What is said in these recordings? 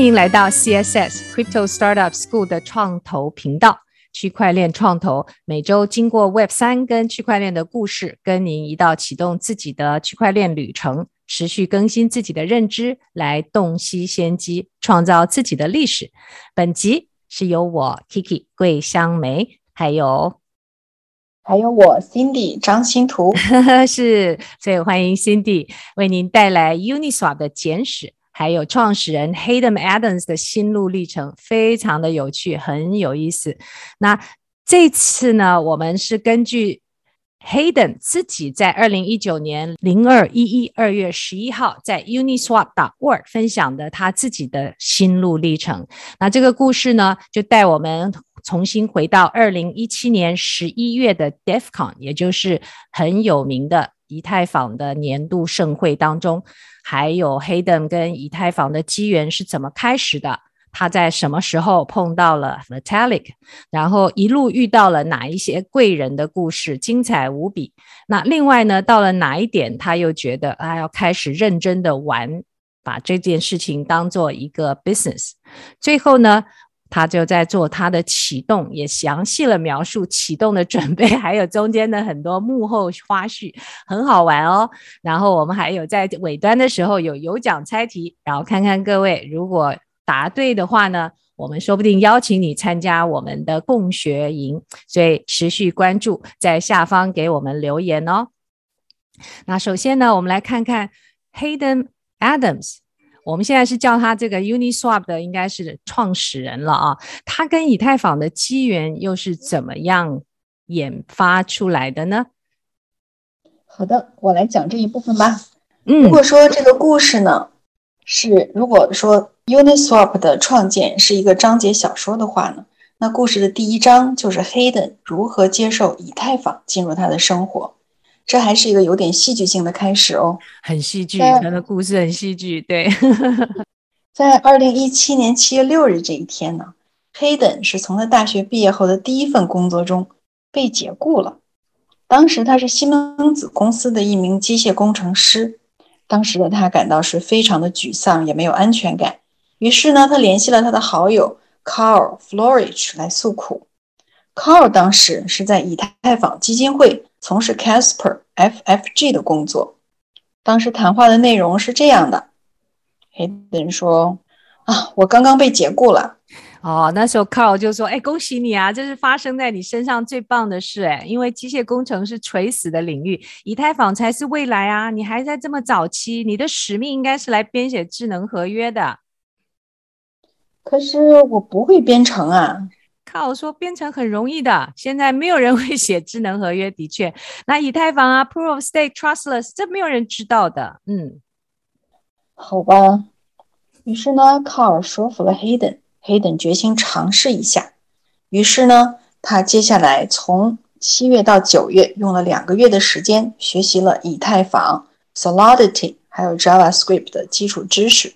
欢迎来到 CSS Crypto Startup School 的创投频道，区块链创投每周经过 Web 三跟区块链的故事，跟您一道启动自己的区块链旅程，持续更新自己的认知，来洞悉先机，创造自己的历史。本集是由我 Kiki 桂香梅，还有。还有我 Cindy 张欣图，是，所以欢迎 Cindy 为您带来 Uniswap 的简史，还有创始人 Hayden Adams 的心路历程，非常的有趣，很有意思。那这次呢，我们是根据 Hayden 自己在二零一九年零二一一二月十一号在 Uniswap.org 分享的他自己的心路历程。那这个故事呢，就带我们。重新回到二零一七年十一月的 DefCon，也就是很有名的以太坊的年度盛会当中，还有 Hayden 跟以太坊的机缘是怎么开始的？他在什么时候碰到了 Vitalik？然后一路遇到了哪一些贵人的故事，精彩无比。那另外呢，到了哪一点，他又觉得啊，要开始认真的玩，把这件事情当做一个 business。最后呢，他就在做他的启动，也详细了描述启动的准备，还有中间的很多幕后花絮，很好玩哦。然后我们还有在尾端的时候有有奖猜题，然后看看各位如果答对的话呢，我们说不定邀请你参加我们的共学营。所以持续关注，在下方给我们留言哦。那首先呢，我们来看看 Hayden Adams。我们现在是叫他这个 Uniswap 的，应该是创始人了啊。他跟以太坊的机缘又是怎么样研发出来的呢？好的，我来讲这一部分吧。嗯，如果说这个故事呢，是如果说 Uniswap 的创建是一个章节小说的话呢，那故事的第一章就是 Hayden 如何接受以太坊进入他的生活。这还是一个有点戏剧性的开始哦，很戏剧，他的故事很戏剧。对，在二零一七年七月六日这一天呢，Hayden 是从他大学毕业后的第一份工作中被解雇了。当时他是西门子公司的一名机械工程师，当时的他感到是非常的沮丧，也没有安全感。于是呢，他联系了他的好友 Carl Flourich 来诉苦。Carl 当时是在以太坊基金会。从事 Casper FFG 的工作。当时谈话的内容是这样的：Hayden 说：“啊，我刚刚被解雇了。”哦，那时候 Carl 就说：“哎，恭喜你啊，这是发生在你身上最棒的事哎，因为机械工程是垂死的领域，以太坊才是未来啊！你还在这么早期，你的使命应该是来编写智能合约的。可是我不会编程啊。”靠，说编程很容易的，现在没有人 会写智能合约。的确，那以太坊啊，Proof of Stake Trustless，这没有人知道的。嗯，好吧。于是呢，卡尔说服了 Hayden，Hayden 决心尝试一下。于是呢，他接下来从七月到九月，用了两个月的时间，学习了以太坊、Solidity 还有 JavaScript 的基础知识。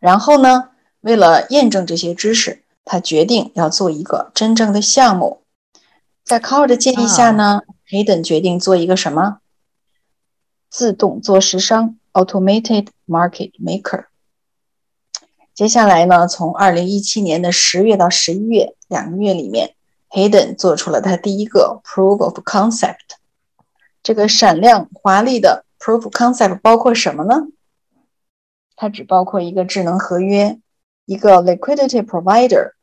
然后呢，为了验证这些知识，他决定要做一个真正的项目，在 Carl 的建议下呢，Hayden、啊、决定做一个什么？自动做市商 （Automated Market Maker）。接下来呢，从二零一七年的十月到十一月两个月里面，Hayden 做出了他第一个 Proof of Concept。这个闪亮华丽的 Proof of Concept 包括什么呢？它只包括一个智能合约，一个 Liquidity Provider。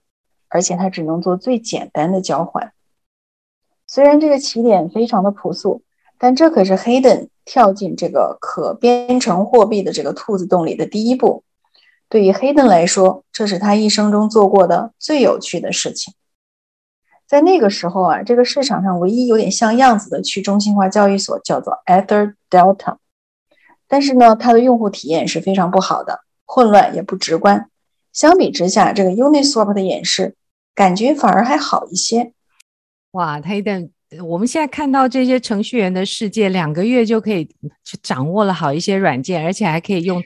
而且它只能做最简单的交换。虽然这个起点非常的朴素，但这可是 Hayden 跳进这个可编程货币的这个兔子洞里的第一步。对于 Hayden 来说，这是他一生中做过的最有趣的事情。在那个时候啊，这个市场上唯一有点像样子的去中心化交易所叫做 Ether Delta，但是呢，它的用户体验是非常不好的，混乱也不直观。相比之下，这个 Uniswap 的演示。感觉反而还好一些，哇！他一旦我们现在看到这些程序员的世界，两个月就可以去掌握了好一些软件，而且还可以用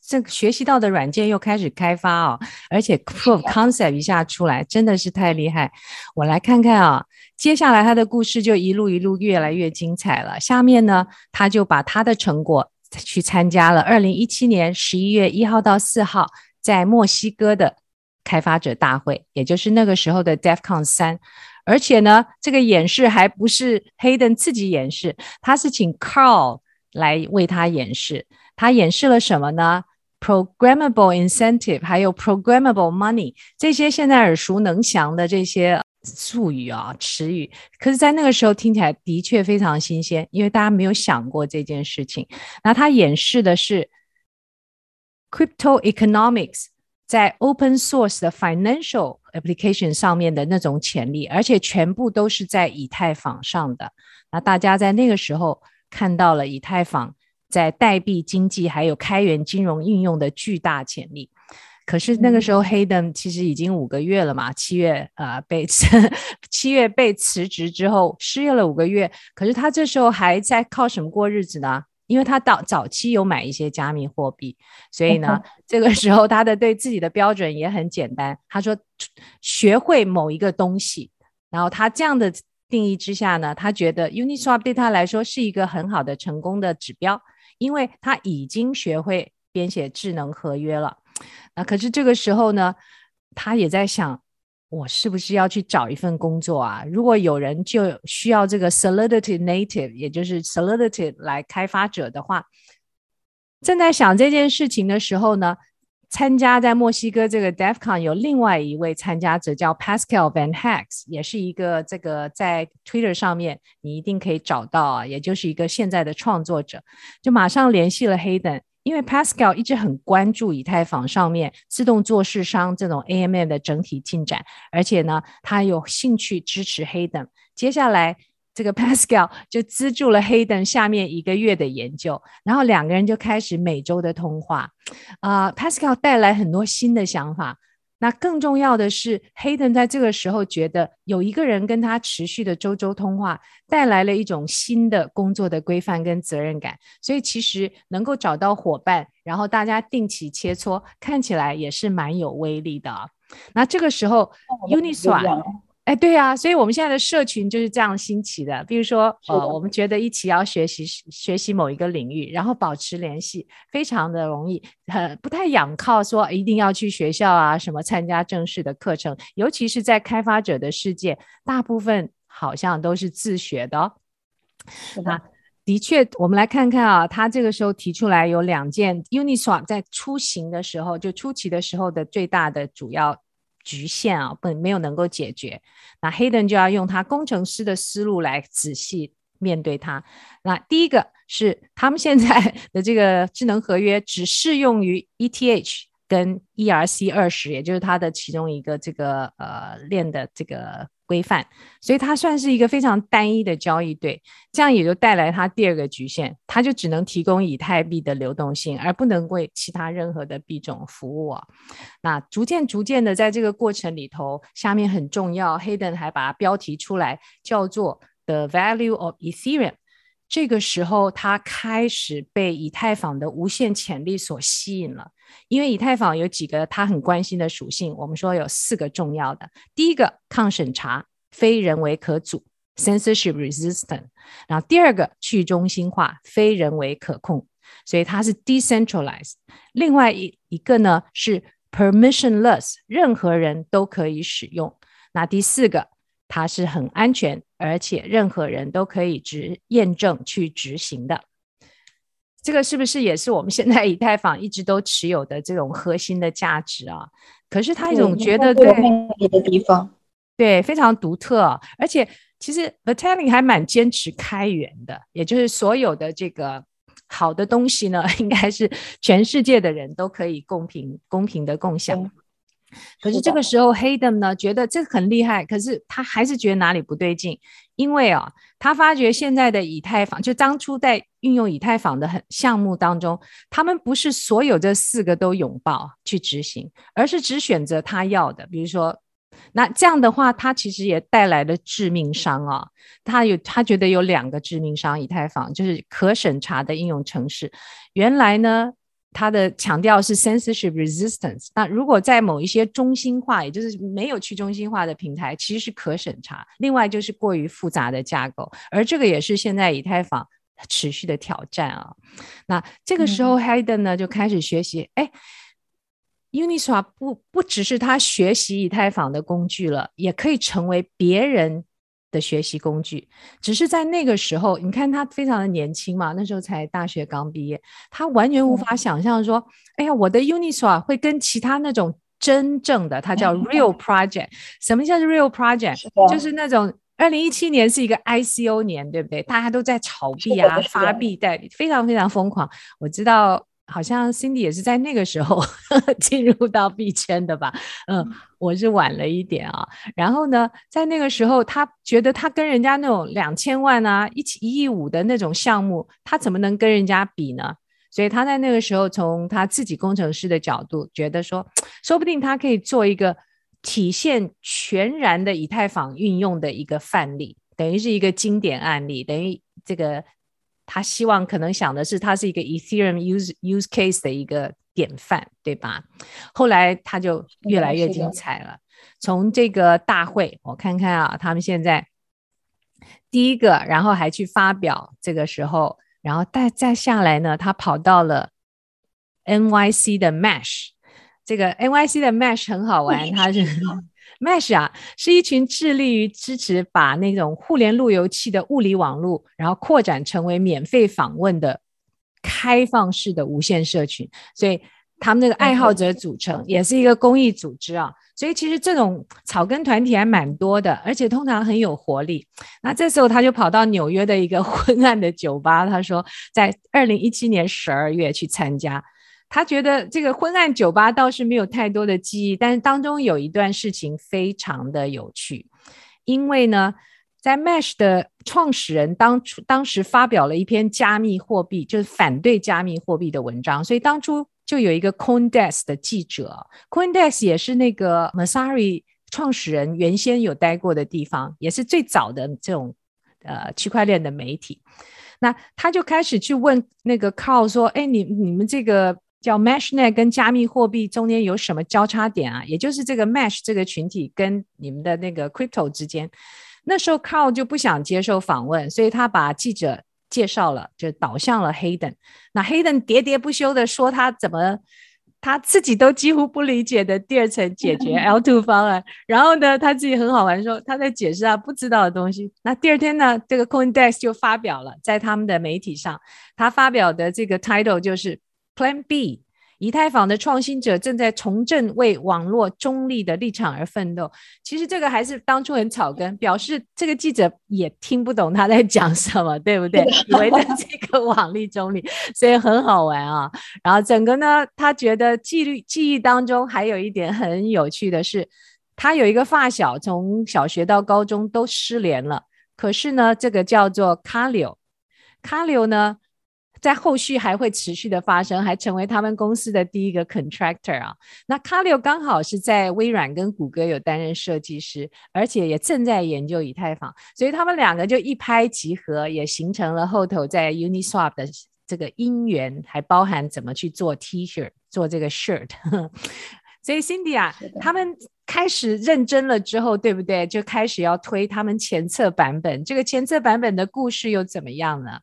这个学习到的软件又开始开发哦，而且 Proof Concept 一下出来，真的是太厉害。我来看看啊，接下来他的故事就一路一路越来越精彩了。下面呢，他就把他的成果去参加了二零一七年十一月一号到四号。在墨西哥的开发者大会，也就是那个时候的 DEFCON 三。而且呢，这个演示还不是 Hayden 自己演示，他是请 Carl 来为他演示。他演示了什么呢？Programmable incentive，还有 Programmable money，这些现在耳熟能详的这些术语啊、词语，可是，在那个时候听起来的确非常新鲜，因为大家没有想过这件事情。那他演示的是 Crypto Economics。在 open source 的 financial application 上面的那种潜力，而且全部都是在以太坊上的。那大家在那个时候看到了以太坊在代币经济还有开源金融应用的巨大潜力。可是那个时候，Hayden 其实已经五个月了嘛，七月呃被 七月被辞职之后失业了五个月。可是他这时候还在靠什么过日子呢？因为他到早期有买一些加密货币，所以呢，这个时候他的对自己的标准也很简单。他说，学会某一个东西，然后他这样的定义之下呢，他觉得 Uniswap 对他来说是一个很好的成功的指标，因为他已经学会编写智能合约了。那可是这个时候呢，他也在想。我是不是要去找一份工作啊？如果有人就需要这个 Solidity Native，也就是 Solidity 来开发者的话，正在想这件事情的时候呢，参加在墨西哥这个 DEFCON 有另外一位参加者叫 Pascal Van h a c k s 也是一个这个在 Twitter 上面你一定可以找到啊，也就是一个现在的创作者，就马上联系了 Hayden。因为 Pascal 一直很关注以太坊上面自动做市商这种 AMM 的整体进展，而且呢，他有兴趣支持 Hayden。接下来，这个 Pascal 就资助了 Hayden 下面一个月的研究，然后两个人就开始每周的通话。啊、，Pascal 带来很多新的想法。那更重要的是，Hayden 在这个时候觉得有一个人跟他持续的周周通话，带来了一种新的工作的规范跟责任感。所以其实能够找到伙伴，然后大家定期切磋，看起来也是蛮有威力的。那这个时候，Uniswap。哎，对啊，所以我们现在的社群就是这样兴起的。比如说，呃，我们觉得一起要学习学习某一个领域，然后保持联系，非常的容易，呃，不太仰靠说一定要去学校啊，什么参加正式的课程。尤其是在开发者的世界，大部分好像都是自学的哦。那的确，我们来看看啊，他这个时候提出来有两件，Uniswap 在出行的时候，就初期的时候的最大的主要。局限啊，不没有能够解决，那 Hayden 就要用他工程师的思路来仔细面对它。那第一个是他们现在的这个智能合约只适用于 ETH 跟 ERC 二十，也就是它的其中一个这个呃链的这个。规范，所以它算是一个非常单一的交易对，这样也就带来它第二个局限，它就只能提供以太币的流动性，而不能为其他任何的币种服务啊。那逐渐逐渐的，在这个过程里头，下面很重要，Hayden 还把它标题出来，叫做 The Value of Ethereum。这个时候，他开始被以太坊的无限潜力所吸引了，因为以太坊有几个他很关心的属性，我们说有四个重要的。第一个，抗审查，非人为可阻 （censorship resistant）。然后第二个，去中心化，非人为可控，所以它是 decentralized。另外一一个呢是 permissionless，任何人都可以使用。那第四个，它是很安全。而且任何人都可以执验证去执行的，这个是不是也是我们现在以太坊一直都持有的这种核心的价值啊？可是他总觉得对的地方，对，非常独特。而且其实 Vitalik 还蛮坚持开源的，也就是所有的这个好的东西呢，应该是全世界的人都可以公平公平的共享。可是这个时候，Hayden 呢觉得这很厉害，可是他还是觉得哪里不对劲，因为啊，他发觉现在的以太坊，就当初在运用以太坊的很项目当中，他们不是所有这四个都拥抱去执行，而是只选择他要的。比如说，那这样的话，他其实也带来了致命伤啊。他有他觉得有两个致命伤，以太坊就是可审查的应用程式，原来呢。它的强调是 censorship resistance。那如果在某一些中心化，也就是没有去中心化的平台，其实是可审查。另外就是过于复杂的架构，而这个也是现在以太坊持续的挑战啊。那这个时候，Hayden 呢就开始学习，哎，Uniswap 不不只是他学习以太坊的工具了，也可以成为别人的学习工具。只是在那个时候，你看他非常的年轻嘛，那时候才大学刚毕业，他完全无法想象说，嗯、哎呀，我的 Uniswap 会跟其他那种真正的，它叫 Real Project，、嗯、什么叫 Real Project？是就是那种二零一七年是一个 ICO 年，对不对？大家都在炒币啊，发币代理，非常非常疯狂。我知道。好像 Cindy 也是在那个时候 进入到币圈的吧？嗯，我是晚了一点啊。然后呢，在那个时候，他觉得他跟人家那种两千万啊、一起一亿五的那种项目，他怎么能跟人家比呢？所以他在那个时候，从他自己工程师的角度，觉得说，说不定他可以做一个体现全然的以太坊运用的一个范例，等于是一个经典案例，等于这个。他希望可能想的是，他是一个 Ethereum use use case 的一个典范，对吧？后来他就越来越精彩了。从这个大会，我看看啊，他们现在第一个，然后还去发表，这个时候，然后再再下来呢，他跑到了 NYC 的 Mesh，这个 NYC 的 Mesh 很好玩，他是。Mesh 啊，是一群致力于支持把那种互联路由器的物理网络，然后扩展成为免费访问的开放式的无线社群。所以他们那个爱好者组成也是一个公益组织啊。所以其实这种草根团体还蛮多的，而且通常很有活力。那这时候他就跑到纽约的一个 昏暗的酒吧，他说在二零一七年十二月去参加。他觉得这个昏暗酒吧倒是没有太多的记忆，但是当中有一段事情非常的有趣，因为呢，在 Mesh 的创始人当初当时发表了一篇加密货币，就是反对加密货币的文章，所以当初就有一个 CoinDesk 的记者，CoinDesk 也是那个 Masari 创始人原先有待过的地方，也是最早的这种呃区块链的媒体，那他就开始去问那个 Carl 说，哎，你你们这个。叫 MeshNet 跟加密货币中间有什么交叉点啊？也就是这个 Mesh 这个群体跟你们的那个 Crypto 之间，那时候 Carl 就不想接受访问，所以他把记者介绍了，就导向了 Hayden。那 Hayden 喋喋不休的说他怎么他自己都几乎不理解的第二层解决 L2 方案，然后呢，他自己很好玩说他在解释他不知道的东西。那第二天呢，这个 CoinDesk 就发表了在他们的媒体上，他发表的这个 title 就是。Plan B，以太坊的创新者正在重振为网络中立的立场而奋斗。其实这个还是当初很草根，表示这个记者也听不懂他在讲什么，对不对？以为在这个网力中立，所以很好玩啊。然后整个呢，他觉得记忆记忆当中还有一点很有趣的是，他有一个发小，从小学到高中都失联了。可是呢，这个叫做卡柳，卡柳呢，在后续还会持续的发生，还成为他们公司的第一个 contractor 啊。那卡柳刚好是在微软跟谷歌有担任设计师，而且也正在研究以太坊，所以他们两个就一拍即合，也形成了后头在 Uniswap 的这个因缘，还包含怎么去做 T-shirt，做这个 shirt。所以 Cindy 啊，他们开始认真了之后，对不对？就开始要推他们前测版本。这个前测版本的故事又怎么样呢？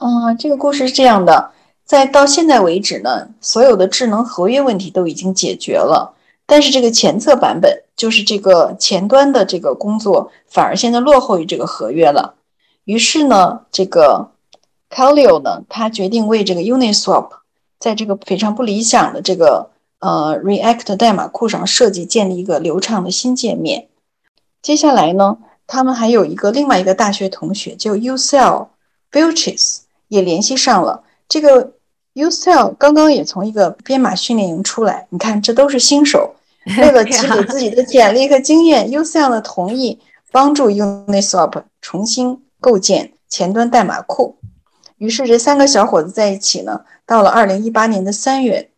嗯，这个故事是这样的，在到现在为止呢，所有的智能合约问题都已经解决了，但是这个前测版本，就是这个前端的这个工作，反而现在落后于这个合约了。于是呢，这个 Calio 呢，他决定为这个 Uniswap，在这个非常不理想的这个呃 React 代码库上设计建立一个流畅的新界面。接下来呢，他们还有一个另外一个大学同学叫 Ucell Vilches 也联系上了这个 Ucell，刚刚也从一个编码训练营出来。你看，这都是新手，为了积累自己的简历和经验，Ucell 的同意帮助 Uniswap 重新构建前端代码库。于是，这三个小伙子在一起呢，到了二零一八年的三月，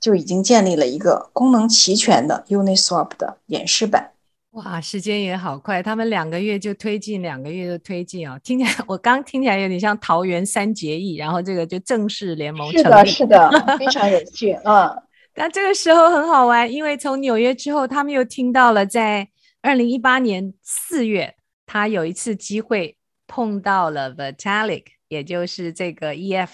就已经建立了一个功能齐全的 Uniswap 的演示版。哇，时间也好快，他们两个月就推进，两个月就推进哦。听起来 我刚听起来有点像桃园三结义，然后这个就正式联盟成立。是的，是的，非常有趣。嗯，但这个时候很好玩，因为从纽约之后，他们又听到了在二零一八年四月，他有一次机会碰到了 Vitalik，也就是这个 EF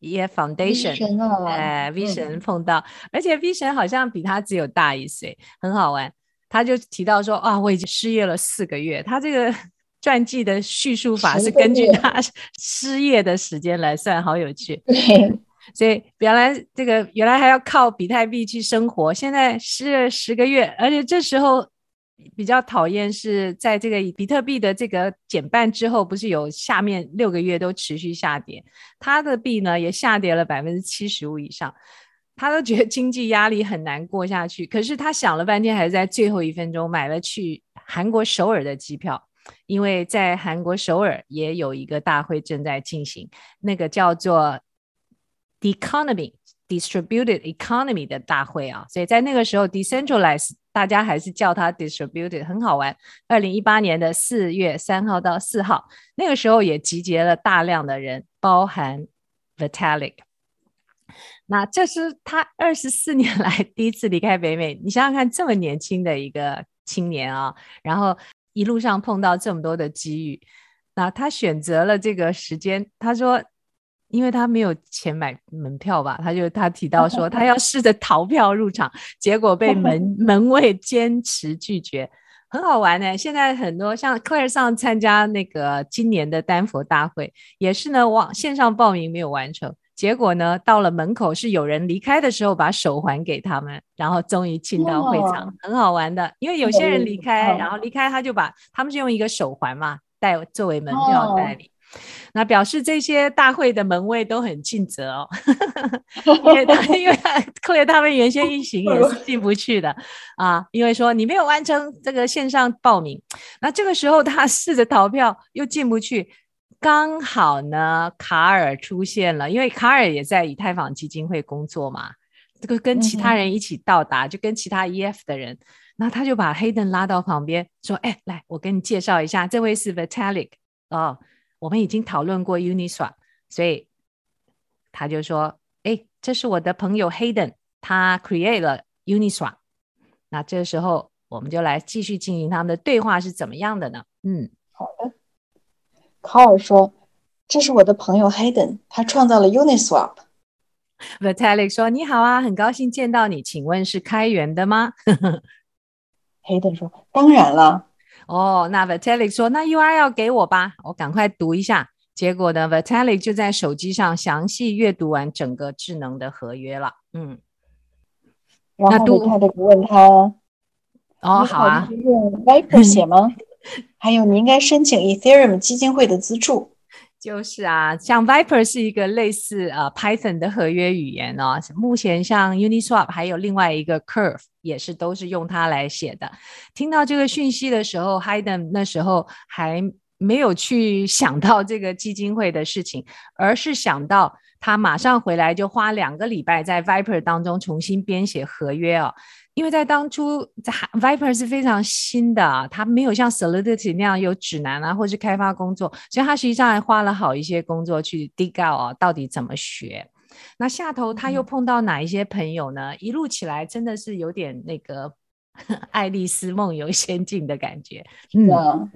EF Foundation，哎，V 神碰到，而且 V 神好像比他只有大一岁，很好玩。他就提到说啊，我已经失业了四个月。他这个 传记的叙述法是根据他 失业的时间来算，好有趣。对，所以原来这个原来还要靠比特币去生活，现在失了十个月，而且这时候。比较讨厌是在这个比特币的这个减半之后，不是有下面六个月都持续下跌，他的币呢也下跌了百分之七十五以上，他都觉得经济压力很难过下去。可是他想了半天，还是在最后一分钟买了去韩国首尔的机票，因为在韩国首尔也有一个大会正在进行，那个叫做 The Economy Distributed Economy 的大会啊，所以在那个时候 Decentralized。大家还是叫它 distributed，很好玩。二零一八年的四月三号到四号，那个时候也集结了大量的人，包含 Vitalik。那这是他二十四年来 第一次离开北美。你想想看，这么年轻的一个青年啊，然后一路上碰到这么多的机遇，那他选择了这个时间，他说。因为他没有钱买门票吧，他就他提到说他要试着逃票入场，结果被门 门卫坚持拒绝，很好玩呢。现在很多像 Claire 上参加那个今年的丹佛大会，也是呢，网线上报名没有完成，结果呢到了门口是有人离开的时候把手环给他们，然后终于进到会场，很好玩的。因为有些人离开，然后离开他就把他们是用一个手环嘛带作为门票代理。那表示这些大会的门卫都很尽责哦，因为他因为克雷他们原先一行也是进不去的啊，因为说你没有完成这个线上报名，那这个时候他试着逃票又进不去，刚好呢卡尔出现了，因为卡尔也在以太坊基金会工作嘛，这个跟其他人一起到达，就跟其他 EF 的人，那他就把 Hayden 拉到旁边说，哎，来，我跟你介绍一下，这位是 Vitalik 哦。我们已经讨论过 Uniswap，所以他就说：“哎，这是我的朋友 Hayden，他 create 了 Uniswap。那这时候我们就来继续进行他们的对话是怎么样的呢？”嗯，好的。卡尔说：“这是我的朋友 Hayden，他创造了 Uniswap。” Vitalik 说：“你好啊，很高兴见到你，请问是开源的吗？”Hayden 说：“当然了。”哦，那 Vitalik 说：“那 UR 要给我吧，我赶快读一下。”结果呢，Vitalik 就在手机上详细阅读完整个智能的合约了。嗯，然后 Vitalik 问他：“哦，好啊，用 Viper 写吗？还有，你应该申请 Ethereum 基金会的资助。”就是啊，像 Viper 是一个类似呃 Python 的合约语言哦。目前像 Uniswap 还有另外一个 Curve 也是都是用它来写的。听到这个讯息的时候，Hayden 那时候还没有去想到这个基金会的事情，而是想到他马上回来就花两个礼拜在 Viper 当中重新编写合约哦。因为在当初，在 Viper 是非常新的啊，它没有像 Solidity 那样有指南啊，或是开发工作，所以他实际上还花了好一些工作去 dig out 啊，到底怎么学。那下头他又碰到哪一些朋友呢？嗯、一路起来真的是有点那个 爱丽丝梦游仙境的感觉。嗯，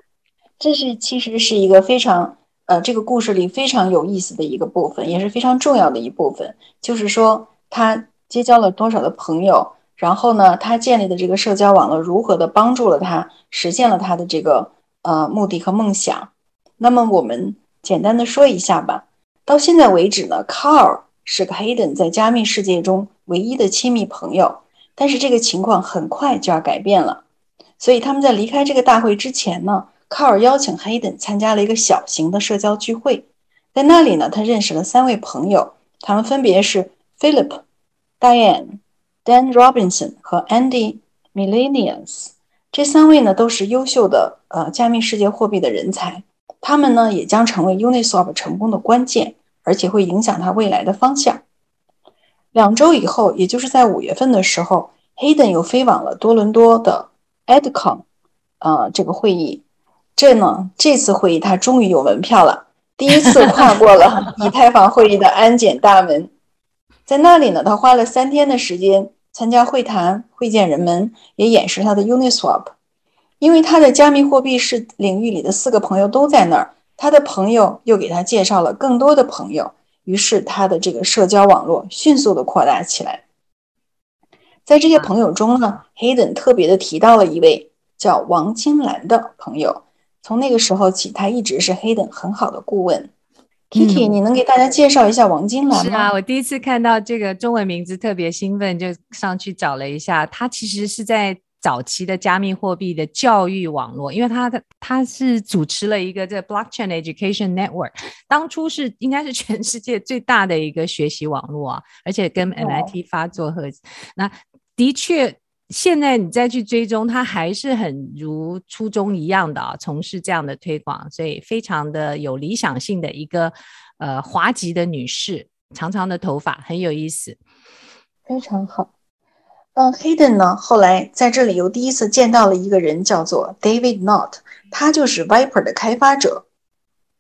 这是其实是一个非常呃，这个故事里非常有意思的一个部分，也是非常重要的一部分，就是说他结交了多少的朋友。然后呢，他建立的这个社交网络如何的帮助了他实现了他的这个呃目的和梦想？那么我们简单的说一下吧。到现在为止呢，Carl 是个 Hayden 在加密世界中唯一的亲密朋友。但是这个情况很快就要改变了。所以他们在离开这个大会之前呢，Carl 邀请 Hayden 参加了一个小型的社交聚会。在那里呢，他认识了三位朋友，他们分别是 Philip、Diane。Dan Robinson 和 Andy Millenius 这三位呢都是优秀的呃加密世界货币的人才，他们呢也将成为 Uniswap 成功的关键，而且会影响它未来的方向。两周以后，也就是在五月份的时候，Hayden 又飞往了多伦多的 AdCon 呃这个会议。这呢这次会议他终于有门票了，第一次跨过了 以太坊会议的安检大门。在那里呢，他花了三天的时间参加会谈，会见人们，也演示他的 Uniswap。因为他的加密货币是领域里的四个朋友都在那儿，他的朋友又给他介绍了更多的朋友，于是他的这个社交网络迅速的扩大起来。在这些朋友中呢，Hayden 特别的提到了一位叫王金兰的朋友。从那个时候起，他一直是 Hayden 很好的顾问。Kiki，、嗯、你能给大家介绍一下王金兰吗？是啊，我第一次看到这个中文名字，特别兴奋，就上去找了一下。他其实是在早期的加密货币的教育网络，因为他的他是主持了一个这 Blockchain Education Network，当初是应该是全世界最大的一个学习网络啊，而且跟 MIT 发作合。那的确，现在你再去追踪，他还是很如初衷一样的啊，从事这样的推广，所以非常的有理想性的一个呃滑稽的女士，长长的头发，很有意思，非常好。嗯，Hayden 呢，后来在这里又第一次见到了一个人，叫做 David Not，他就是 Viper 的开发者。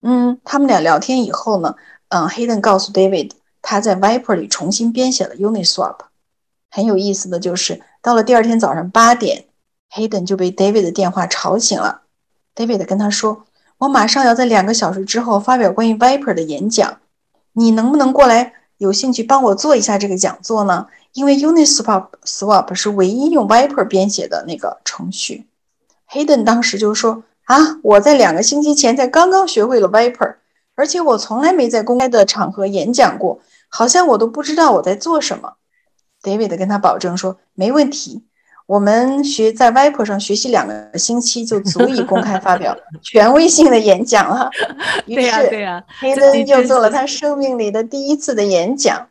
嗯，他们俩聊天以后呢，嗯，Hayden 告诉 David，他在 Viper 里重新编写了 Uniswap。很有意思的就是，到了第二天早上八点，Hayden 就被 David 的电话吵醒了。David 跟他说：“我马上要在两个小时之后发表关于 Viper 的演讲，你能不能过来？有兴趣帮我做一下这个讲座呢？因为 Uniswap Swap 是唯一用 Viper 编写的那个程序。”Hayden 当时就说：“啊，我在两个星期前才刚刚学会了 Viper，而且我从来没在公开的场合演讲过，好像我都不知道我在做什么。” David 跟他保证说：“没问题，我们学在 Viper 上学习两个星期就足以公开发表 权威性的演讲了。”于是，对呀，Hayden 又做了他生命里的第一次的演讲，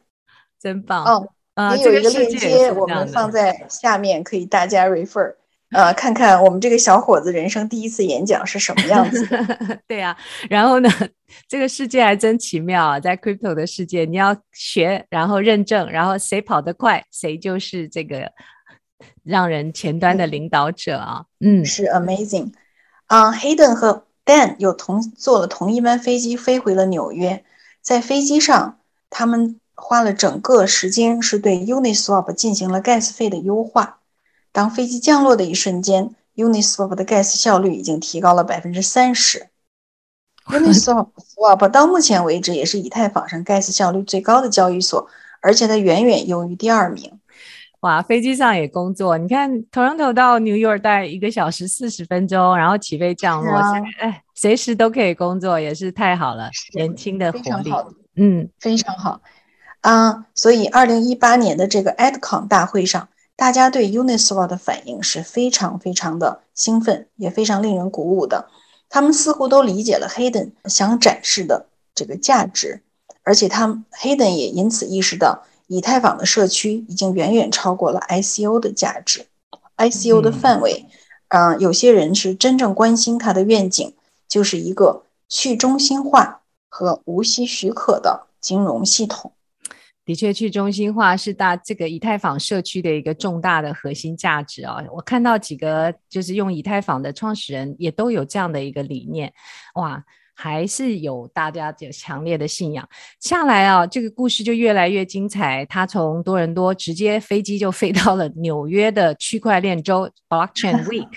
真棒哦！啊，也有一个链接，我们放在下面，可以大家 refer。呃，看看我们这个小伙子人生第一次演讲是什么样子。对呀、啊，然后呢，这个世界还真奇妙啊，在 crypto 的世界，你要学，然后认证，然后谁跑得快，谁就是这个让人前端的领导者啊。嗯，是 amazing。啊、uh,，Hayden 和 Dan 又同坐了同一班飞机飞回了纽约，在飞机上，他们花了整个时间是对 Uniswap 进行了 gas 费的优化。当飞机降落的一瞬间，Uniswap 的 gas 效率已经提高了百分之三十。Uniswap 到目前为止也是以太坊上 gas 效率最高的交易所，而且它远远优于第二名。哇，飞机上也工作，你看 Toronto 到 New York 一个小时四十分钟，然后起飞降落，哎，随时都可以工作，也是太好了，年轻的活力，嗯，非常好。啊、uh,，所以二零一八年的这个 AdCon 大会上。大家对 Uniswap 的反应是非常非常的兴奋，也非常令人鼓舞的。他们似乎都理解了 Hayden 想展示的这个价值，而且他们 Hayden 也因此意识到，以太坊的社区已经远远超过了 ICO 的价值。ICO 的范围，嗯、呃，有些人是真正关心它的愿景，就是一个去中心化和无息许可的金融系统。的确，去中心化是大这个以太坊社区的一个重大的核心价值啊！我看到几个就是用以太坊的创始人也都有这样的一个理念，哇，还是有大家有强烈的信仰。下来啊，这个故事就越来越精彩。他从多伦多直接飞机就飞到了纽约的区块链周 （Blockchain Week），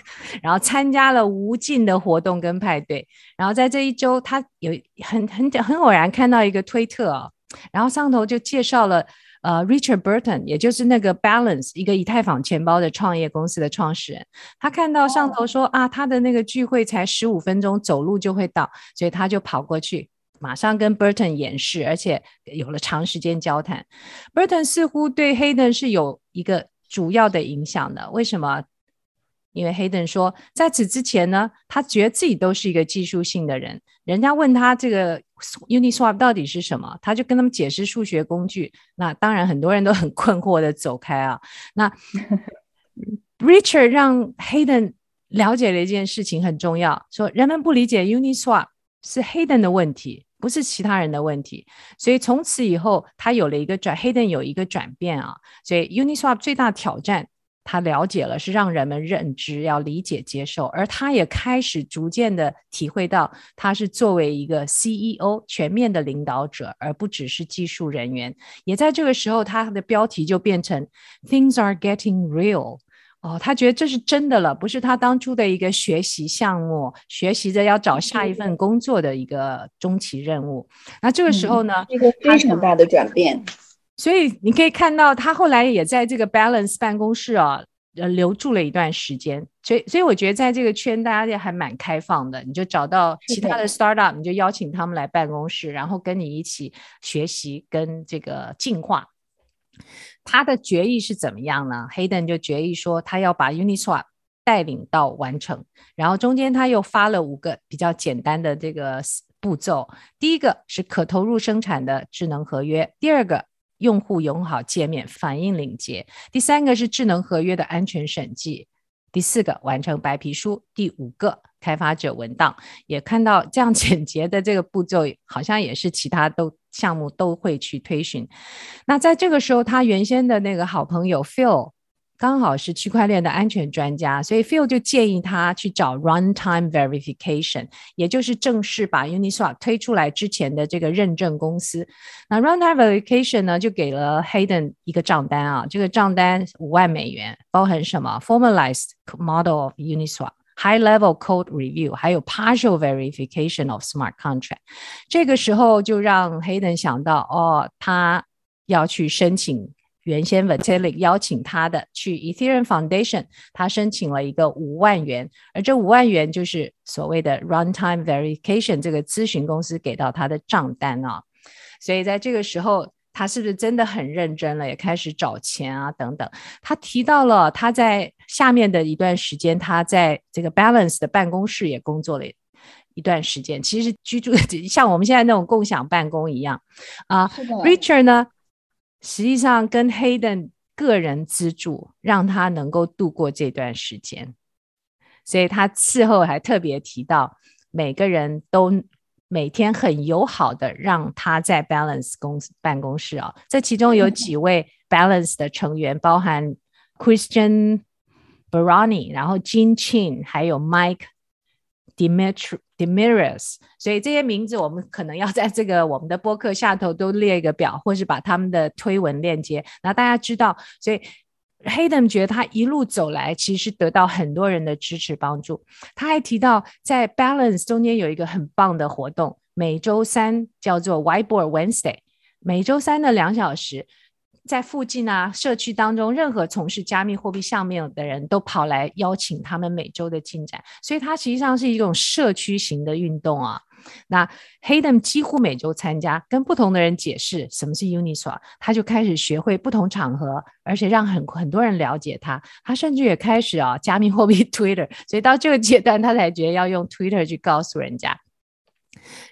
然后参加了无尽的活动跟派对。然后在这一周，他有很很很偶然看到一个推特啊。然后上头就介绍了，呃，Richard Burton，也就是那个 Balance 一个以太坊钱包的创业公司的创始人。他看到上头说啊，他的那个聚会才十五分钟走路就会到，所以他就跑过去，马上跟 Burton 演示，而且有了长时间交谈。Burton 似乎对 Hayden 是有一个主要的影响的，为什么？因为 Hayden 说，在此之前呢，他觉得自己都是一个技术性的人。人家问他这个 Uniswap 到底是什么，他就跟他们解释数学工具。那当然很多人都很困惑的走开啊。那 Richard 让 Hayden 了解了一件事情很重要，说人们不理解 Uniswap 是 Hayden 的问题，不是其他人的问题。所以从此以后，他有了一个转，Hayden 有一个转变啊。所以 Uniswap 最大挑战。他了解了，是让人们认知、要理解、接受，而他也开始逐渐的体会到，他是作为一个 CEO 全面的领导者，而不只是技术人员。也在这个时候，他的标题就变成 “Things are getting real”。哦，他觉得这是真的了，不是他当初的一个学习项目，学习着要找下一份工作的一个终极任务。那这个时候呢，嗯、一个非常大的转变。所以你可以看到，他后来也在这个 Balance 办公室啊，呃，留住了一段时间。所以，所以我觉得在这个圈，大家也还蛮开放的。你就找到其他的 startup，你就邀请他们来办公室，然后跟你一起学习跟这个进化。他的决议是怎么样呢？Hayden 就决议说，他要把 Uniswap 带领到完成，然后中间他又发了五个比较简单的这个步骤。第一个是可投入生产的智能合约，第二个用户友好界面反应敏捷，第三个是智能合约的安全审计，第四个完成白皮书，第五个开发者文档。也看到这样简洁的这个步骤，好像也是其他都。项目都会去推寻。那在这个时候，他原先的那个好朋友 Phil 刚好是区块链的安全专家，所以 Phil 就建议他去找 Runtime Verification，也就是正式把 Uniswap 推出来之前的这个认证公司。那 Runtime Verification 呢，就给了 Hayden 一个账单啊，这个账单五万美元，包含什么？Formalized Model of Uniswap。High level code review，还有 partial verification of smart contract，这个时候就让 Hayden 想到，哦，他要去申请原先 Vitalik 邀请他的去 Ethereum Foundation，他申请了一个五万元，而这五万元就是所谓的 runtime verification 这个咨询公司给到他的账单啊，所以在这个时候。他是不是真的很认真了？也开始找钱啊，等等。他提到了他在下面的一段时间，他在这个 Balance 的办公室也工作了一段时间。其实居住像我们现在那种共享办公一样啊。Richard 呢，实际上跟 Hayden 个人资助，让他能够度过这段时间。所以他事后还特别提到，每个人都。每天很友好的让他在 Balance 公司办公室啊，这其中有几位 Balance 的成员，包含 Christian Barani，然后 Jean Chin，还有 Mike Dimitri Dimitrius，所以这些名字我们可能要在这个我们的播客下头都列一个表，或是把他们的推文链接，那大家知道，所以。Hayden 觉得他一路走来，其实得到很多人的支持帮助。他还提到，在 Balance 中间有一个很棒的活动，每周三叫做 Whiteboard Wednesday，每周三的两小时，在附近啊社区当中，任何从事加密货币项目的人都跑来邀请他们每周的进展，所以它实际上是一种社区型的运动啊。那 Hayden 几乎每周参加，跟不同的人解释什么是 Uniswap，他就开始学会不同场合，而且让很很多人了解他。他甚至也开始啊，加密货币 Twitter，所以到这个阶段，他才觉得要用 Twitter 去告诉人家。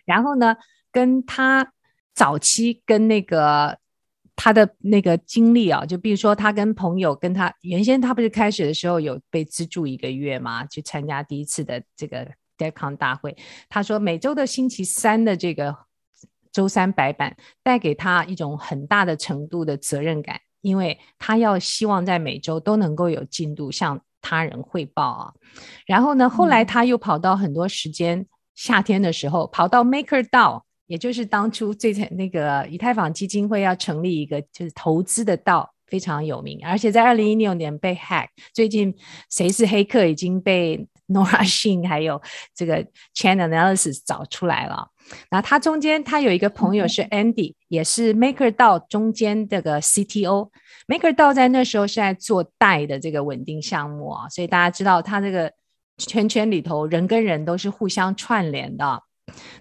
然后呢，跟他早期跟那个他的那个经历啊，就比如说他跟朋友跟他原先他不是开始的时候有被资助一个月嘛，去参加第一次的这个。DevCon 大会，他说每周的星期三的这个周三白板带给他一种很大的程度的责任感，因为他要希望在每周都能够有进度向他人汇报啊。然后呢，后来他又跑到很多时间，嗯、夏天的时候跑到 MakerDAO，也就是当初最那个以太坊基金会要成立一个就是投资的道。非常有名，而且在二零一六年被 hack。最近谁是黑客已经被 Nora Shin 还有这个 Chain Analysis 找出来了。那他中间他有一个朋友是 Andy，、嗯、也是 MakerDAO 中间这个 CTO。MakerDAO 在那时候是在做代的这个稳定项目啊，所以大家知道他这个圈圈里头人跟人都是互相串联的。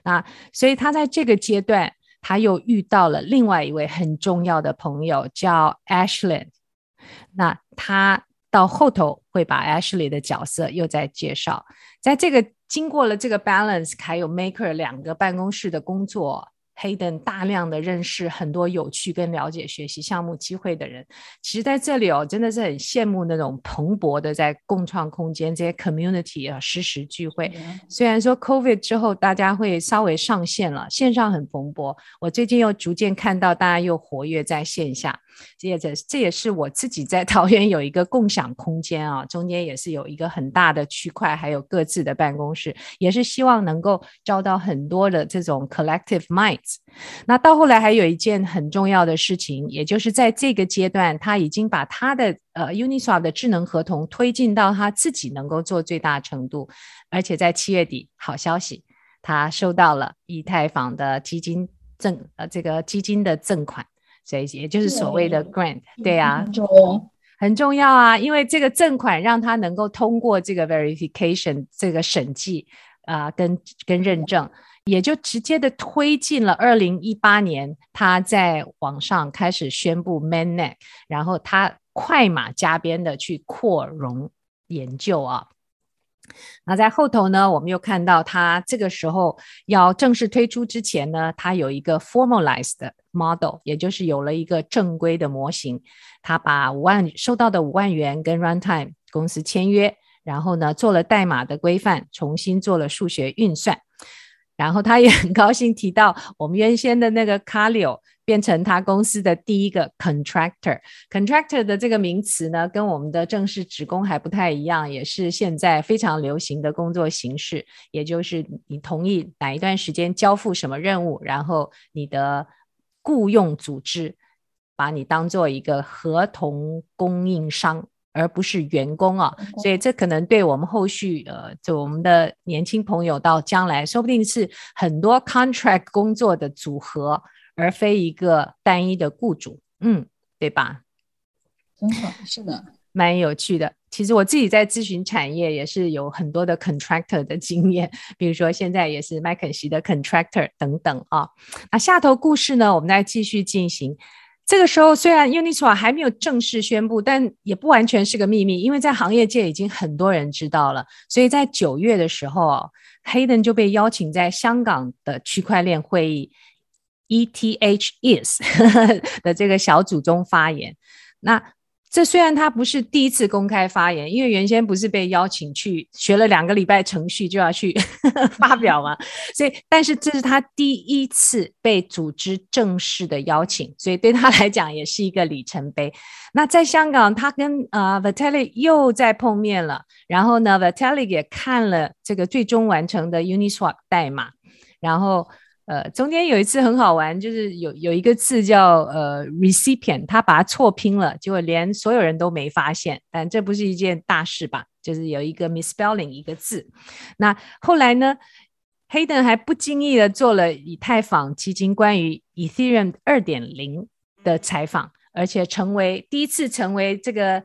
那所以他在这个阶段。他又遇到了另外一位很重要的朋友，叫 Ashley。那他到后头会把 Ashley 的角色又再介绍。在这个经过了这个 Balance 还有 Maker 两个办公室的工作。Hayden 大量的认识很多有趣跟了解学习项目机会的人，其实在这里哦，真的是很羡慕那种蓬勃的在共创空间这些 community 啊，实时聚会。Yeah. 虽然说 COVID 之后大家会稍微上线了，线上很蓬勃。我最近又逐渐看到大家又活跃在线下。接着这这也是我自己在 桃园有一个共享空间啊，中间也是有一个很大的区块，还有各自的办公室，也是希望能够招到很多的这种 collective mind。那到后来还有一件很重要的事情，也就是在这个阶段，他已经把他的呃 Uniswap 的智能合同推进到他自己能够做最大程度，而且在七月底，好消息，他收到了以太坊的基金赠呃这个基金的赠款，所以也就是所谓的 Grant，对啊。很重要啊，因为这个赠款让他能够通过这个 verification 这个审计啊、呃，跟跟认证，也就直接的推进了二零一八年他在网上开始宣布 ManNet，然后他快马加鞭的去扩容研究啊。那在后头呢，我们又看到他这个时候要正式推出之前呢，他有一个 formalized model，也就是有了一个正规的模型。他把五万收到的五万元跟 Runtime 公司签约，然后呢做了代码的规范，重新做了数学运算。然后他也很高兴提到我们原先的那个 Kaleo。变成他公司的第一个 contractor。contractor 的这个名词呢，跟我们的正式职工还不太一样，也是现在非常流行的工作形式。也就是你同意哪一段时间交付什么任务，然后你的雇佣组织把你当做一个合同供应商，而不是员工啊。所以这可能对我们后续呃，就我们的年轻朋友到将来，说不定是很多 contract 工作的组合。而非一个单一的雇主，嗯，对吧？很好，是的，蛮有趣的。其实我自己在咨询产业也是有很多的 contractor 的经验，比如说现在也是麦肯锡的 contractor 等等啊。那下头故事呢，我们再继续进行。这个时候虽然 Uniswap 还没有正式宣布，但也不完全是个秘密，因为在行业界已经很多人知道了。所以在九月的时候，Hayden 就被邀请在香港的区块链会议。ETH is 的这个小组中发言，那这虽然他不是第一次公开发言，因为原先不是被邀请去学了两个礼拜程序就要去 发表嘛，所以但是这是他第一次被组织正式的邀请，所以对他来讲也是一个里程碑。那在香港，他跟呃 Vitalik 又再碰面了，然后呢，Vitalik 也看了这个最终完成的 Uniswap 代码，然后。呃，中间有一次很好玩，就是有有一个字叫呃 recipient，他把它错拼了，结果连所有人都没发现。但这不是一件大事吧？就是有一个 misspelling 一个字。那后来呢，Hayden 还不经意的做了以太坊基金关于 Ethereum 二点零的采访，而且成为第一次成为这个。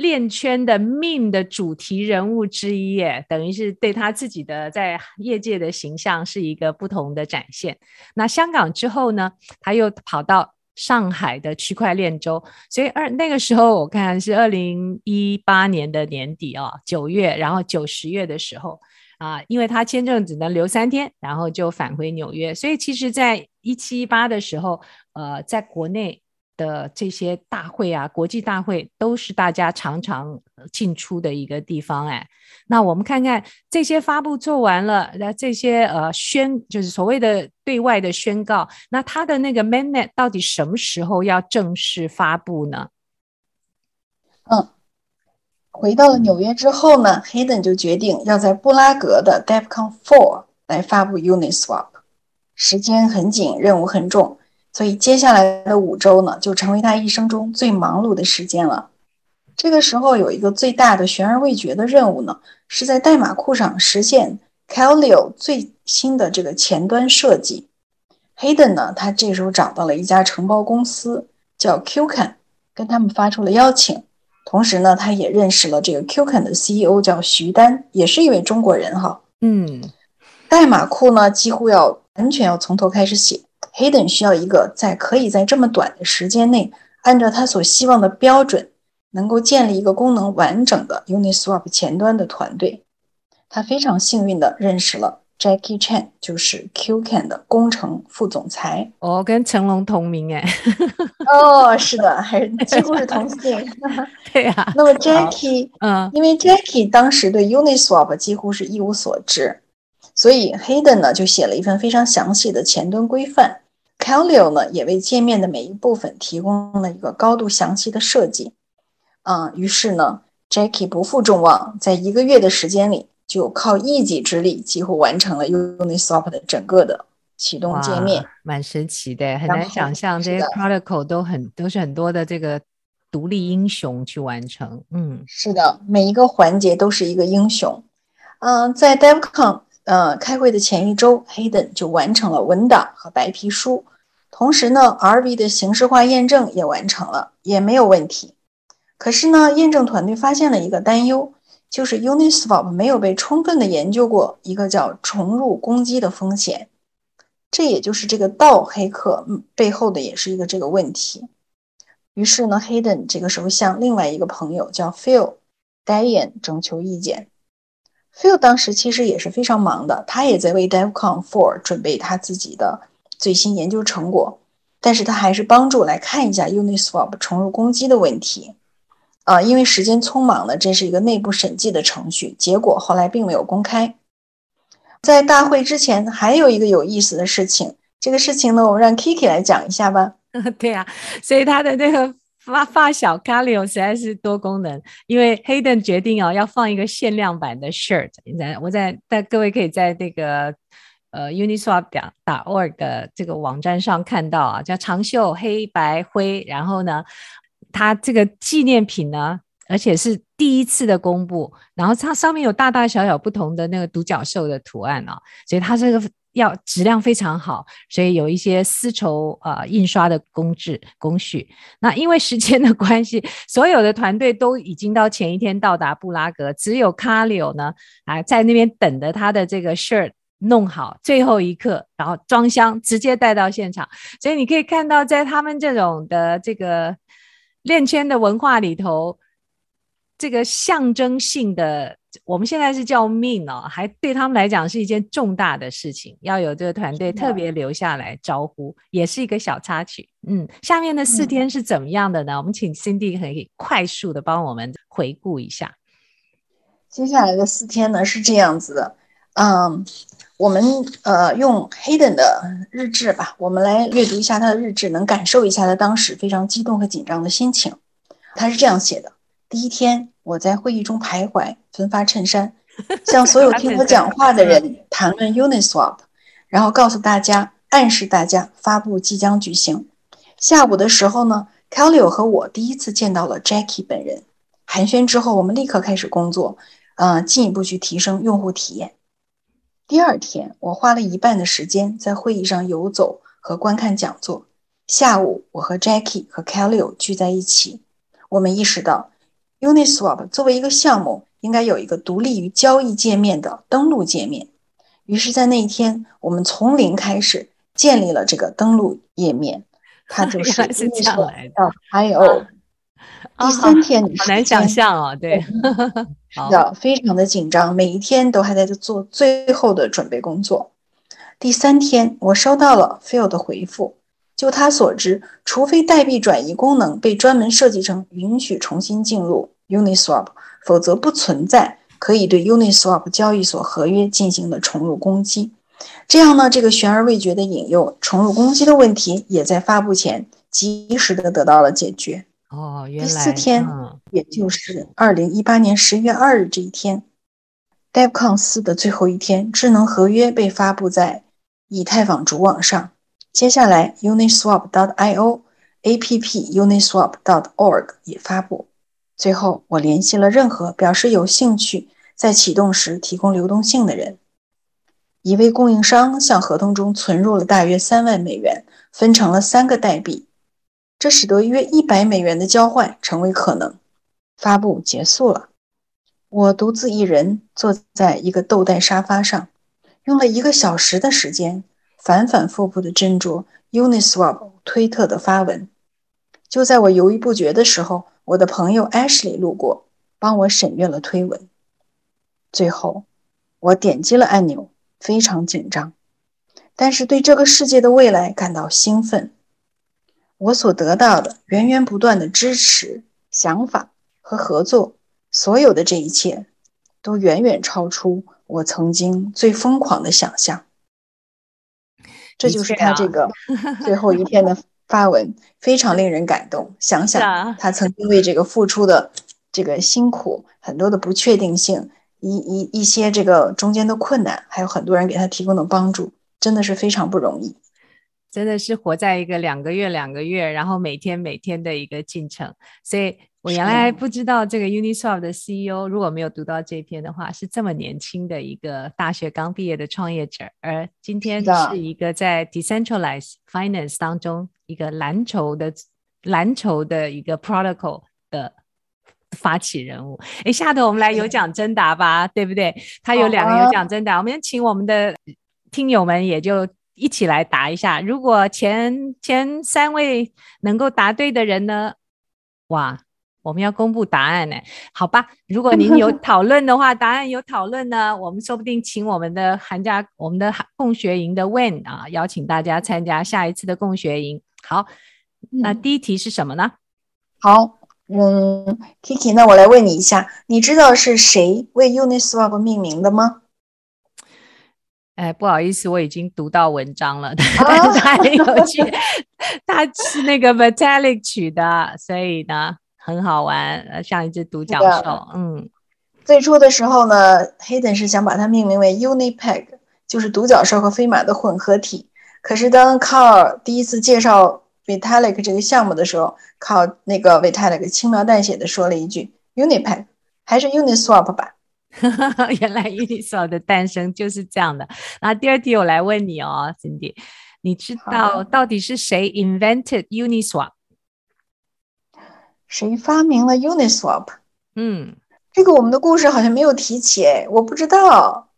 链圈的命的主题人物之一，耶，等于是对他自己的在业界的形象是一个不同的展现。那香港之后呢，他又跑到上海的区块链周，所以二那个时候我看是二零一八年的年底啊，九月，然后九十月的时候啊，因为他签证只能留三天，然后就返回纽约，所以其实在一七一八的时候，呃，在国内。的这些大会啊，国际大会都是大家常常进出的一个地方哎。那我们看看这些发布做完了，那这些呃宣就是所谓的对外的宣告，那它的那个 mannet 到底什么时候要正式发布呢？嗯，回到了纽约之后呢，Hayden 就决定要在布拉格的 DevCon Four 来发布 Uniswap，时间很紧，任务很重。所以接下来的五周呢，就成为他一生中最忙碌的时间了。这个时候有一个最大的悬而未决的任务呢，是在代码库上实现 Calio 最新的这个前端设计。Hayden 呢，他这时候找到了一家承包公司，叫 Qcan，跟他们发出了邀请。同时呢，他也认识了这个 Qcan 的 CEO，叫徐丹，也是一位中国人哈。嗯，代码库呢，几乎要完全要从头开始写。Hayden 需要一个在可以在这么短的时间内，按照他所希望的标准，能够建立一个功能完整的 Uniswap 前端的团队。他非常幸运地认识了 Jackie Chan，就是 Qcan 的工程副总裁。哦，跟成龙同名哎。哦，是的，还是几乎是同姓。对呀、啊。那么 Jackie，嗯，因为 Jackie 当时对 Uniswap 几乎是一无所知。所以 Hayden 呢就写了一份非常详细的前端规范，Kaleo 呢也为界面的每一部分提供了一个高度详细的设计。啊，于是呢，Jackie 不负众望，在一个月的时间里，就靠一己之力几乎完成了 Uniswap 的整个的启动界面，蛮神奇的，很难想象这些 protocol 都很都是很多的这个独立英雄去完成。嗯，是的，每一个环节都是一个英雄。嗯、呃，在 DevCon 呃开会的前一周，Hayden 就完成了文档和白皮书，同时呢，RV 的形式化验证也完成了，也没有问题。可是呢，验证团队发现了一个担忧，就是 Uniswap 没有被充分的研究过一个叫重入攻击的风险。这也就是这个盗黑客背后的也是一个这个问题。于是呢，Hayden 这个时候向另外一个朋友叫 Phil，Dian 征求意见。Phil 当时其实也是非常忙的，他也在为 DevCon 4准备他自己的最新研究成果，但是他还是帮助来看一下 Uniswap 重入攻击的问题。啊、因为时间匆忙呢，这是一个内部审计的程序，结果后来并没有公开。在大会之前，还有一个有意思的事情。这个事情呢，我们让 Kiki 来讲一下吧。对啊，所以他的那个发发小 Khalil 实在是多功能。因为 Hayden 决定哦，要放一个限量版的 shirt 你。在我在，但各位可以在那个呃 Uniswap 打打 org 的这个网站上看到啊，叫长袖黑白灰。然后呢，它这个纪念品呢。而且是第一次的公布，然后它上面有大大小小不同的那个独角兽的图案啊，所以它这个要质量非常好，所以有一些丝绸呃印刷的工质工序。那因为时间的关系，所有的团队都已经到前一天到达布拉格，只有卡里奥呢啊在那边等着他的这个 shirt 弄好，最后一刻然后装箱直接带到现场。所以你可以看到，在他们这种的这个链圈的文化里头。这个象征性的，我们现在是叫命哦，还对他们来讲是一件重大的事情，要有这个团队特别留下来招呼，也是一个小插曲。嗯，下面的四天是怎么样的呢？嗯、我们请 Cindy 可以快速的帮我们回顾一下。接下来的四天呢是这样子的，嗯，我们呃用 Hayden 的日志吧，我们来阅读一下他的日志，能感受一下他当时非常激动和紧张的心情。他是这样写的。第一天，我在会议中徘徊，分发衬衫，向所有 听我讲话的人谈论 Uniswap，然后告诉大家，暗示大家发布即将举行。下午的时候呢 c a l i o 和我第一次见到了 Jackie 本人。寒暄之后，我们立刻开始工作，呃，进一步去提升用户体验。第二天，我花了一半的时间在会议上游走和观看讲座。下午，我和 Jackie 和 c a l i o 聚在一起，我们意识到。Uniswap 作为一个项目，应该有一个独立于交易界面的登录界面。于是，在那一天，我们从零开始建立了这个登录页面，它就 是 Uniswap.io。第三天，好难想象哦，对，是的，非常的紧张，每一天都还在做最后的准备工作。第三天，我收到了 Phil 的回复。就他所知，除非代币转移功能被专门设计成允许重新进入 Uniswap，否则不存在可以对 Uniswap 交易所合约进行的重入攻击。这样呢，这个悬而未决的引诱重入攻击的问题，也在发布前及时的得到了解决。哦，原来第四天，嗯、也就是二零一八年十月二日这一天，DevCon 四的最后一天，智能合约被发布在以太坊主网上。接下来，Uniswap.io、APP Uniswap.org 也发布。最后，我联系了任何表示有兴趣在启动时提供流动性的人。一位供应商向合同中存入了大约三万美元，分成了三个代币，这使得约一百美元的交换成为可能。发布结束了，我独自一人坐在一个豆袋沙发上，用了一个小时的时间。反反复复地斟酌 Uniswap 推特的发文，就在我犹豫不决的时候，我的朋友 Ashley 路过，帮我审阅了推文。最后，我点击了按钮，非常紧张，但是对这个世界的未来感到兴奋。我所得到的源源不断的支持、想法和合作，所有的这一切，都远远超出我曾经最疯狂的想象。这就是他这个 最后一天的发文，非常令人感动。想想他曾经为这个付出的这个辛苦，很多的不确定性，一一一些这个中间的困难，还有很多人给他提供的帮助，真的是非常不容易。真的是活在一个两个月两个月，然后每天每天的一个进程。所以我原来不知道这个 Uniswap 的 CEO，如果没有读到这篇的话，是这么年轻的一个大学刚毕业的创业者，而今天是一个在 Decentralized Finance 当中一个蓝筹的蓝筹的一个 Protocol 的发起人物。哎，下头我们来有奖征答吧，对不对？他有两个有奖征答，我们先请我们的听友们也就。一起来答一下，如果前前三位能够答对的人呢？哇，我们要公布答案呢。好吧，如果您有 讨论的话，答案有讨论呢，我们说不定请我们的寒假我们的共学营的 Wen 啊，邀请大家参加下一次的共学营。好，那第一题是什么呢？好，嗯，Kiki，那我来问你一下，你知道是谁为 Uniswap 命名的吗？哎，不好意思，我已经读到文章了，但是他很有趣，他是那个 Vitalik 取的，所以呢很好玩，像一只独角兽。嗯，最初的时候呢，Hayden 是想把它命名为 Unipeg，就是独角兽和飞马的混合体。可是当 Carl 第一次介绍 Vitalik 这个项目的时候，Carl 那个 Vitalik 轻描淡写的说了一句 Unipeg，还是 Uniswap 吧。原来 Uniswap 的诞生就是这样的。那第二题我来问你哦，Cindy，你知道到底是谁 invented Uniswap？谁发明了 Uniswap？嗯，这个我们的故事好像没有提起，我不知道。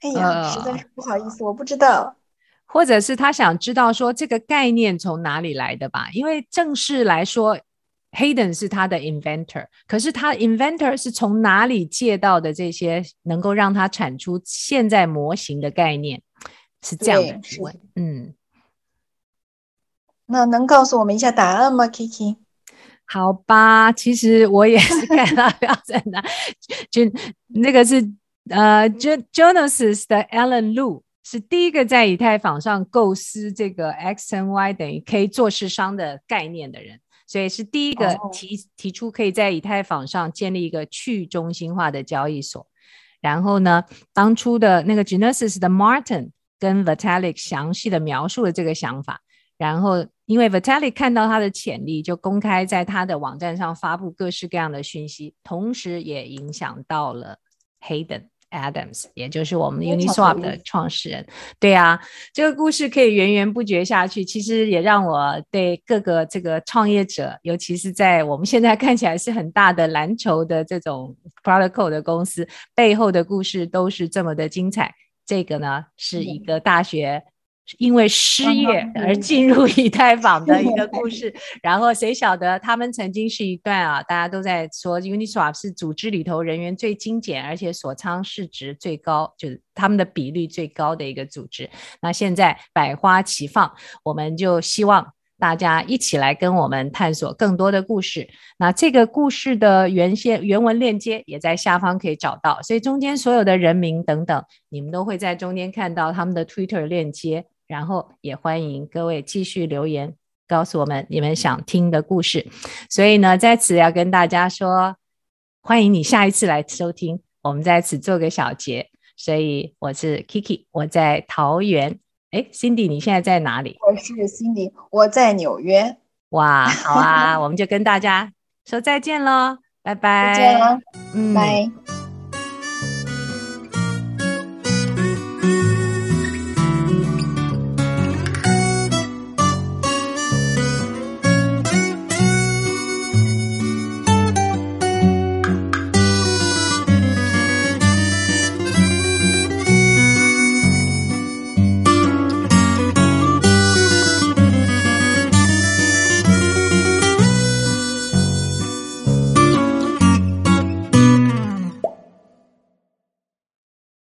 哎呀，呃、实在是不好意思，我不知道。或者是他想知道说这个概念从哪里来的吧？因为正式来说。Hayden 是他的 inventor，可是他 inventor 是从哪里借到的这些能够让他产出现在模型的概念？是这样的提问。嗯，那能告诉我们一下答案吗，Kiki？好吧，其实我也是看到 标准的，就那个是呃，Genesis 的 Alan Liu 是第一个在以太坊上构思这个 X 和 Y 等于 K 做市商的概念的人。所以是第一个提提出可以在以太坊上建立一个去中心化的交易所，然后呢，当初的那个 Genesis 的 Martin 跟 Vitalik 详细的描述了这个想法，然后因为 Vitalik 看到他的潜力，就公开在他的网站上发布各式各样的讯息，同时也影响到了 Hayden。Adams，也就是我们 Uniswap 的创始人，对啊，这个故事可以源源不绝下去。其实也让我对各个这个创业者，尤其是在我们现在看起来是很大的蓝筹的这种 protocol 的公司背后的故事，都是这么的精彩。这个呢，是一个大学。因为失业而进入以太坊的一个故事，然后谁晓得他们曾经是一段啊，大家都在说 Uniswap 是组织里头人员最精简，而且锁仓市值最高，就是他们的比率最高的一个组织。那现在百花齐放，我们就希望大家一起来跟我们探索更多的故事。那这个故事的原先原文链接也在下方可以找到，所以中间所有的人名等等，你们都会在中间看到他们的 Twitter 链接。然后也欢迎各位继续留言，告诉我们你们想听的故事。所以呢，在此要跟大家说，欢迎你下一次来收听。我们在此做个小结。所以我是 Kiki，我在桃园。哎，Cindy，你现在在哪里？我是 Cindy，我在纽约。哇，好啊，我们就跟大家说再见喽，拜拜。再见了，嗯，拜。